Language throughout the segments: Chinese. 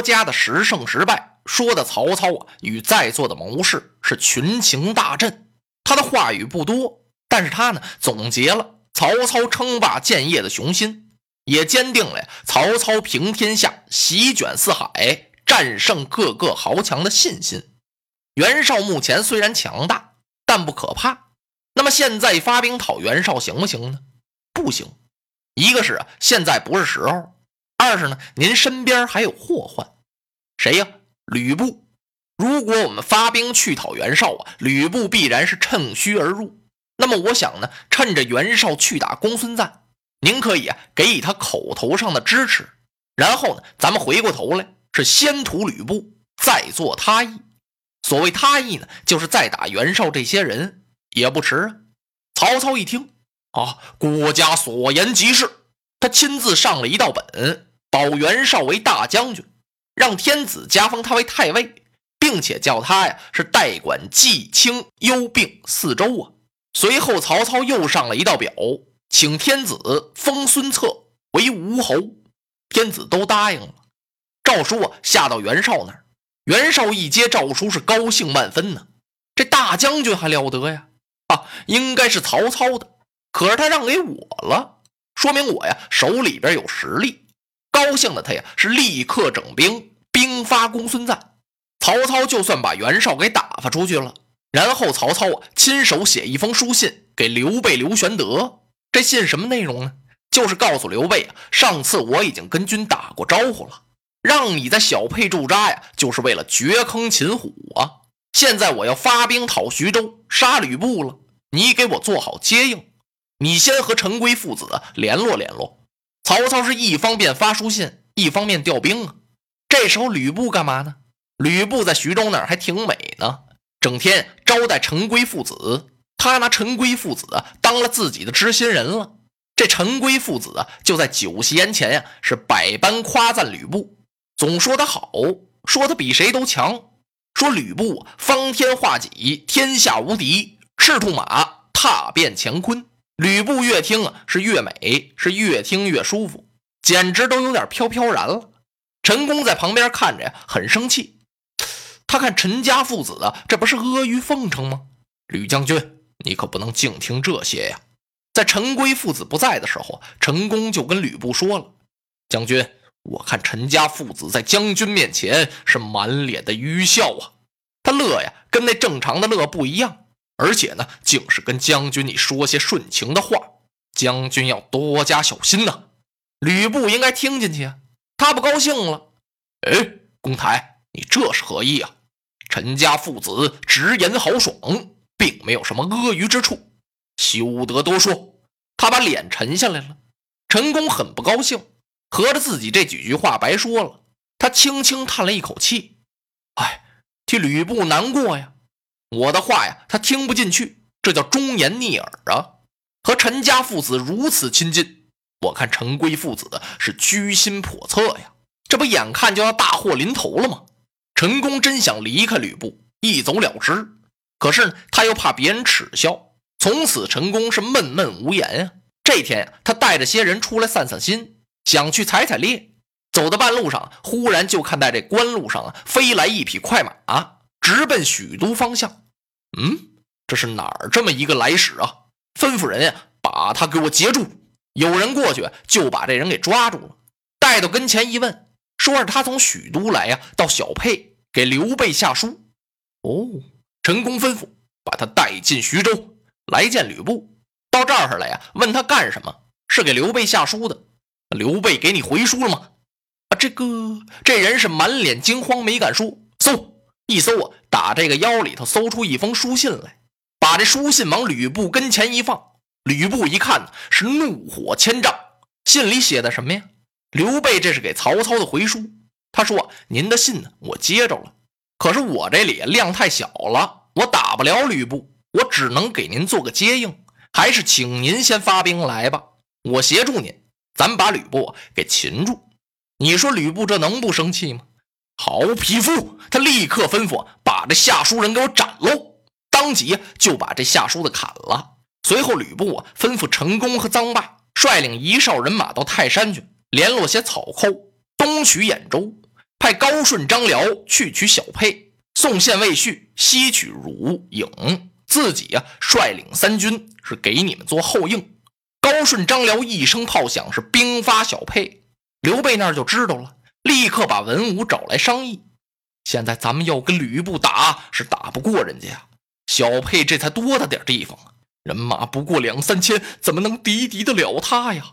郭家的十胜十败，说的曹操啊与在座的谋士是群情大振。他的话语不多，但是他呢总结了曹操称霸建业的雄心，也坚定了曹操平天下、席卷四海、战胜各个豪强的信心。袁绍目前虽然强大，但不可怕。那么现在发兵讨袁绍行不行呢？不行。一个是，现在不是时候。二是呢，您身边还有祸患，谁呀？吕布。如果我们发兵去讨袁绍啊，吕布必然是趁虚而入。那么我想呢，趁着袁绍去打公孙瓒，您可以啊给予他口头上的支持，然后呢，咱们回过头来是先屠吕布，再做他意。所谓他意呢，就是再打袁绍这些人也不迟啊。曹操一听啊，郭家所言极是，他亲自上了一道本。保袁绍为大将军，让天子加封他为太尉，并且叫他呀是代管冀青幽并四州啊。随后，曹操又上了一道表，请天子封孙策为吴侯。天子都答应了。诏书啊下到袁绍那儿，袁绍一接诏书是高兴万分呢。这大将军还了得呀！啊，应该是曹操的，可是他让给我了，说明我呀手里边有实力。高兴的他呀，是立刻整兵，兵发公孙瓒。曹操就算把袁绍给打发出去了，然后曹操啊，亲手写一封书信给刘备刘玄德。这信什么内容呢？就是告诉刘备啊，上次我已经跟军打过招呼了，让你在小沛驻扎呀，就是为了掘坑擒虎啊。现在我要发兵讨徐州，杀吕布了，你给我做好接应。你先和陈规父子联络联络。曹操是一方面发书信，一方面调兵啊。这时候吕布干嘛呢？吕布在徐州那儿还挺美呢，整天招待陈规父子。他拿陈规父子当了自己的知心人了。这陈规父子啊，就在酒席宴前呀，是百般夸赞吕布，总说他好，说他比谁都强，说吕布方天画戟，天下无敌，赤兔马踏遍乾坤。吕布越听啊，是越美，是越听越舒服，简直都有点飘飘然了。陈宫在旁边看着呀，很生气。他看陈家父子啊，这不是阿谀奉承吗？吕将军，你可不能净听这些呀。在陈规父子不在的时候，陈宫就跟吕布说了：“将军，我看陈家父子在将军面前是满脸的愚笑啊。他乐呀，跟那正常的乐不一样。”而且呢，竟是跟将军你说些顺情的话，将军要多加小心呐。吕布应该听进去啊，他不高兴了。哎，公台，你这是何意啊？陈家父子直言豪爽，并没有什么阿谀之处，休得多说。他把脸沉下来了。陈宫很不高兴，合着自己这几句话白说了。他轻轻叹了一口气，哎，替吕布难过呀。我的话呀，他听不进去，这叫忠言逆耳啊！和陈家父子如此亲近，我看陈规父子是居心叵测呀。这不眼看就要大祸临头了吗？陈宫真想离开吕布，一走了之，可是呢，他又怕别人耻笑。从此，陈宫是闷闷无言啊。这天，他带着些人出来散散心，想去采采猎。走到半路上，忽然就看在这官路上啊，飞来一匹快马。直奔许都方向，嗯，这是哪儿这么一个来使啊？吩咐人呀，把他给我截住。有人过去就把这人给抓住了，带到跟前一问，说是他从许都来呀，到小沛给刘备下书。哦，陈宫吩咐把他带进徐州来见吕布。到这儿来呀，问他干什么？是给刘备下书的。刘备给你回书了吗？啊，这个这人是满脸惊慌，没敢说。搜。一搜啊，打这个腰里头搜出一封书信来，把这书信往吕布跟前一放。吕布一看是怒火千丈，信里写的什么呀？刘备这是给曹操的回书。他说：“您的信呢，我接着了，可是我这里量太小了，我打不了吕布，我只能给您做个接应，还是请您先发兵来吧，我协助您，咱把吕布给擒住。你说吕布这能不生气吗？好匹夫，他立刻吩咐把这下书人给我斩喽，当即就把这下书的砍了。随后吕布啊吩咐陈宫和臧霸率领一哨人马到泰山去联络些草寇，东取兖州。派高顺、张辽去取小沛，宋县尉婿西取汝颍，自己啊率领三军是给你们做后应。高顺、张辽一声炮响，是兵发小沛。刘备那儿就知道了，立刻把文武找来商议。现在咱们要跟吕布打，是打不过人家呀。小沛这才多大点地方啊，人马不过两三千，怎么能敌敌得了他呀？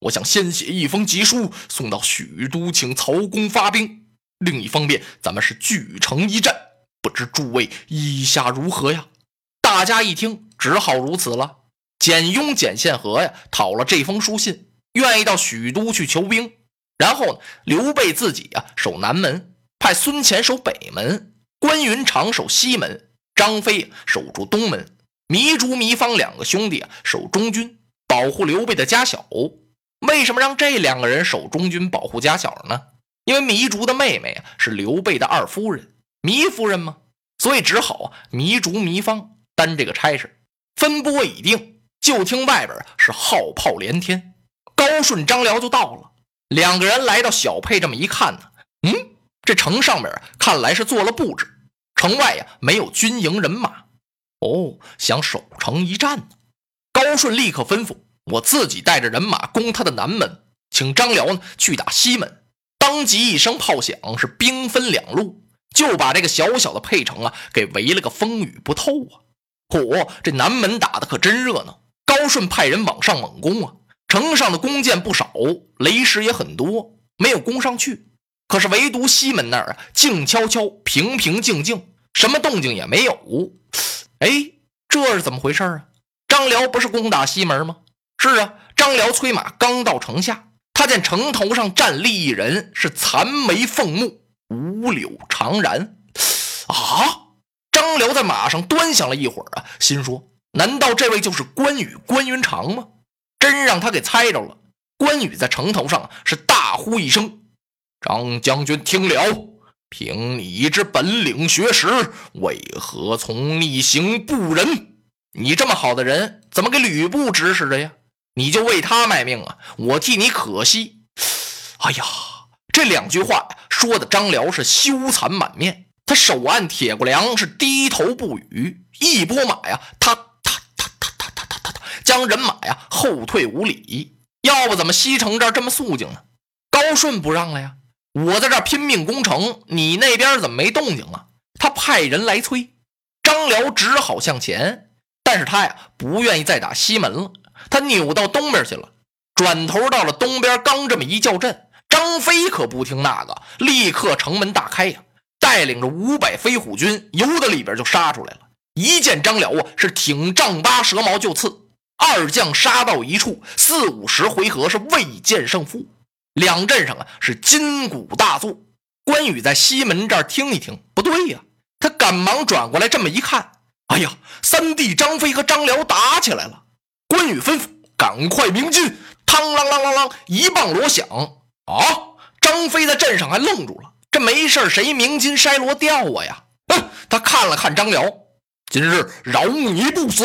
我想先写一封急书送到许都，请曹公发兵。另一方面，咱们是据城一战，不知诸位意下如何呀？大家一听，只好如此了。简雍、简宪和呀，讨了这封书信，愿意到许都去求兵。然后呢，刘备自己啊守南门，派孙乾守北门，关云长守西门，张飞守住东门，糜竺、糜芳两个兄弟啊守中军，保护刘备的家小。为什么让这两个人守中军，保护家小呢？因为糜竺的妹妹啊是刘备的二夫人，糜夫人嘛，所以只好啊糜竺、糜芳担这个差事。分拨已定，就听外边是号炮连天。高顺、张辽就到了，两个人来到小沛，这么一看呢，嗯，这城上面看来是做了布置，城外呀没有军营人马，哦，想守城一战呢。高顺立刻吩咐我自己带着人马攻他的南门，请张辽呢去打西门。当即一声炮响，是兵分两路，就把这个小小的沛城啊给围了个风雨不透啊！嚯，这南门打的可真热闹。高顺派人往上猛攻啊，城上的弓箭不少，雷石也很多，没有攻上去。可是唯独西门那儿啊，静悄悄，平平静静，什么动静也没有。哎，这是怎么回事啊？张辽不是攻打西门吗？是啊，张辽催马刚到城下。他见城头上站立一人，是残眉凤目，五柳长髯。啊！张辽在马上端详了一会儿啊，心说：难道这位就是关羽关云长吗？真让他给猜着了。关羽在城头上是大呼一声：“张将军，听了，凭你之本领学识，为何从逆行不仁？你这么好的人，怎么给吕布指使着呀？你就为他卖命啊！我替你可惜。”哎呀，这两句话说的张辽是羞惭满面，他手按铁骨梁，是低头不语。一拨马呀，他将人马呀后退五里。要不怎么西城这儿这么肃静呢？高顺不让了呀！我在这儿拼命攻城，你那边怎么没动静啊？他派人来催，张辽只好向前，但是他呀不愿意再打西门了。他扭到东边去了，转头到了东边，刚这么一叫阵，张飞可不听那个，立刻城门大开呀，带领着五百飞虎军由得里边就杀出来了。一见张辽啊，是挺丈八蛇矛就刺，二将杀到一处，四五十回合是未见胜负，两阵上啊是金鼓大作。关羽在西门这儿听一听，不对呀，他赶忙转过来这么一看，哎呀，三弟张飞和张辽打起来了。关羽吩咐：“赶快鸣金！”嘡啷啷啷啷，一棒锣响。啊！张飞在阵上还愣住了。这没事谁鸣金筛锣吊我呀？哼！他看了看张辽，今日饶你不死，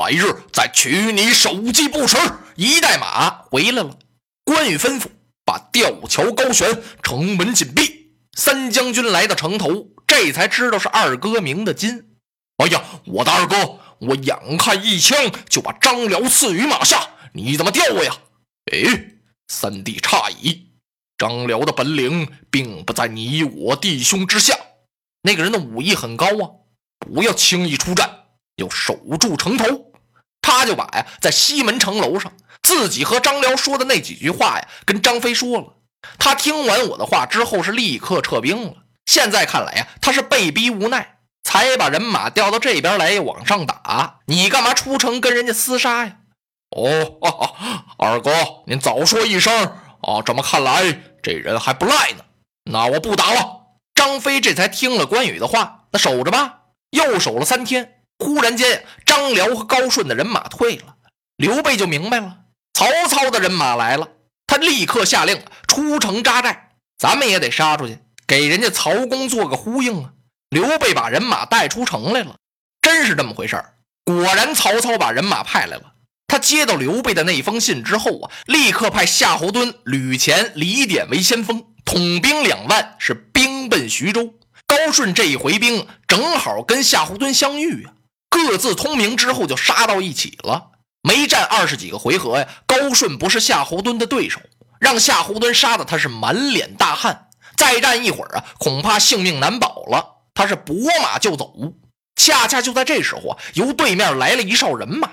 白日再取你首级不迟。一代马回来了。关羽吩咐：“把吊桥高悬，城门紧闭。”三将军来到城头，这才知道是二哥鸣的金。哎呀，我的二哥！我眼看一枪就把张辽刺于马下，你怎么吊我呀？哎，三弟诧异，张辽的本领并不在你我弟兄之下。那个人的武艺很高啊，不要轻易出战，要守住城头。他就把呀，在西门城楼上自己和张辽说的那几句话呀，跟张飞说了。他听完我的话之后，是立刻撤兵了。现在看来呀，他是被逼无奈。才把人马调到这边来往上打。你干嘛出城跟人家厮杀呀？哦，二哥，您早说一声啊！这么看来，这人还不赖呢。那我不打了。张飞这才听了关羽的话，那守着吧。又守了三天，忽然间，张辽和高顺的人马退了。刘备就明白了，曹操的人马来了，他立刻下令出城扎寨。咱们也得杀出去，给人家曹公做个呼应啊！刘备把人马带出城来了，真是这么回事儿。果然，曹操把人马派来了。他接到刘备的那封信之后啊，立刻派夏侯惇、吕虔、李典为先锋，统兵两万，是兵奔徐州。高顺这一回兵正好跟夏侯惇相遇啊，各自通明之后就杀到一起了。没战二十几个回合呀，高顺不是夏侯惇的对手，让夏侯惇杀的他是满脸大汗。再战一会儿啊，恐怕性命难保了。他是拨马就走。恰恰就在这时候啊，由对面来了一哨人马。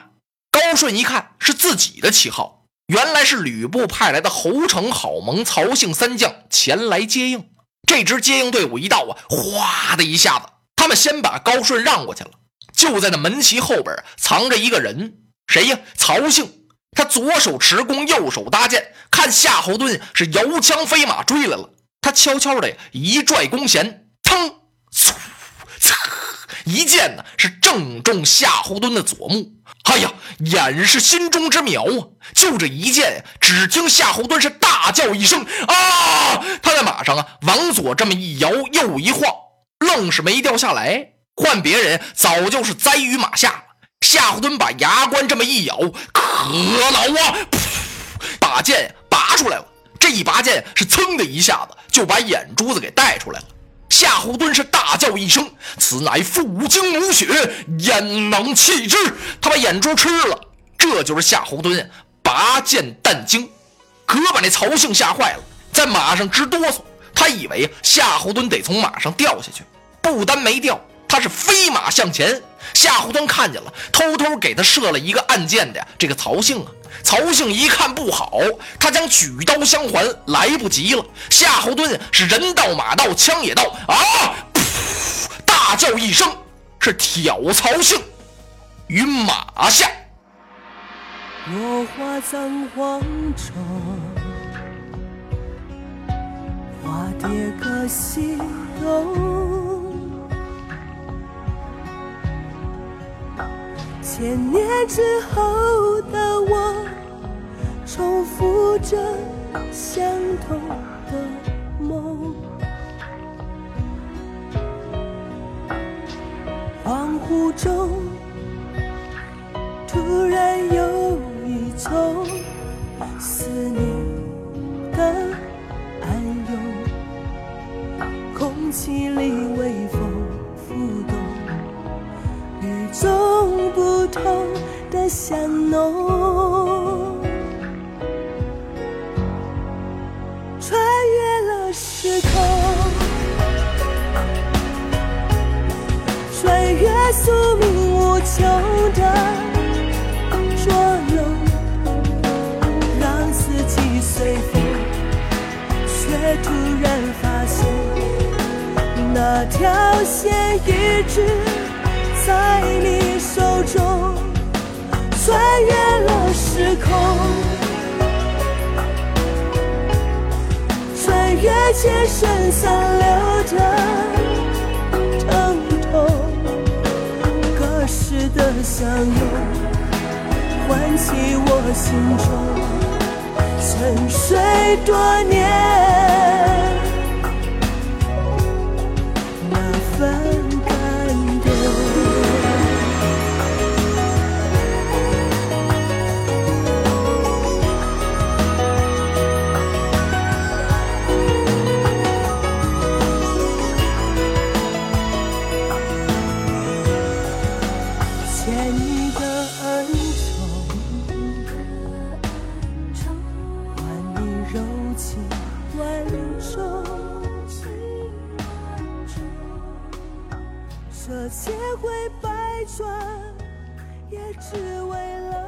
高顺一看是自己的旗号，原来是吕布派来的侯成、郝萌、曹姓三将前来接应。这支接应队伍一到啊，哗的一下子，他们先把高顺让过去了。就在那门旗后边藏着一个人，谁呀？曹姓。他左手持弓，右手搭箭，看夏侯惇是摇枪飞马追来了，他悄悄的一拽弓弦，噌，嗖，一箭呢是正中夏侯惇的左目。哎呀，眼是心中之苗啊！就这一箭，只听夏侯惇是大叫一声啊！他在马上啊，往左这么一摇，右一晃，愣是没掉下来。换别人早就是栽于马下了。夏侯惇把牙关这么一咬，可恼啊！把剑拔出来了。这一拔剑是噌的一下子就把眼珠子给带出来了。夏侯惇是大叫一声：“此乃父精母血，焉能弃之？”他把眼珠吃了。这就是夏侯惇拔剑啖精，可把那曹姓吓坏了，在马上直哆嗦。他以为夏侯惇得从马上掉下去，不单没掉，他是飞马向前。夏侯惇看见了，偷偷给他射了一个暗箭的这个曹姓啊。曹姓一看不好，他将举刀相还，来不及了。夏侯惇是人到马到，枪也到啊！大叫一声，是挑曹姓于马下。落花葬黄冢，花蝶各西东。千年之后的我，重复着相同的梦。恍惚中，突然有一种思念的暗涌，空气里微风却突然发现那条线一直。在你手中，穿越了时空，穿越千生残留的疼痛，隔世的相拥，唤起我心中沉睡多年。柔情万种情万种这千回百转也只为了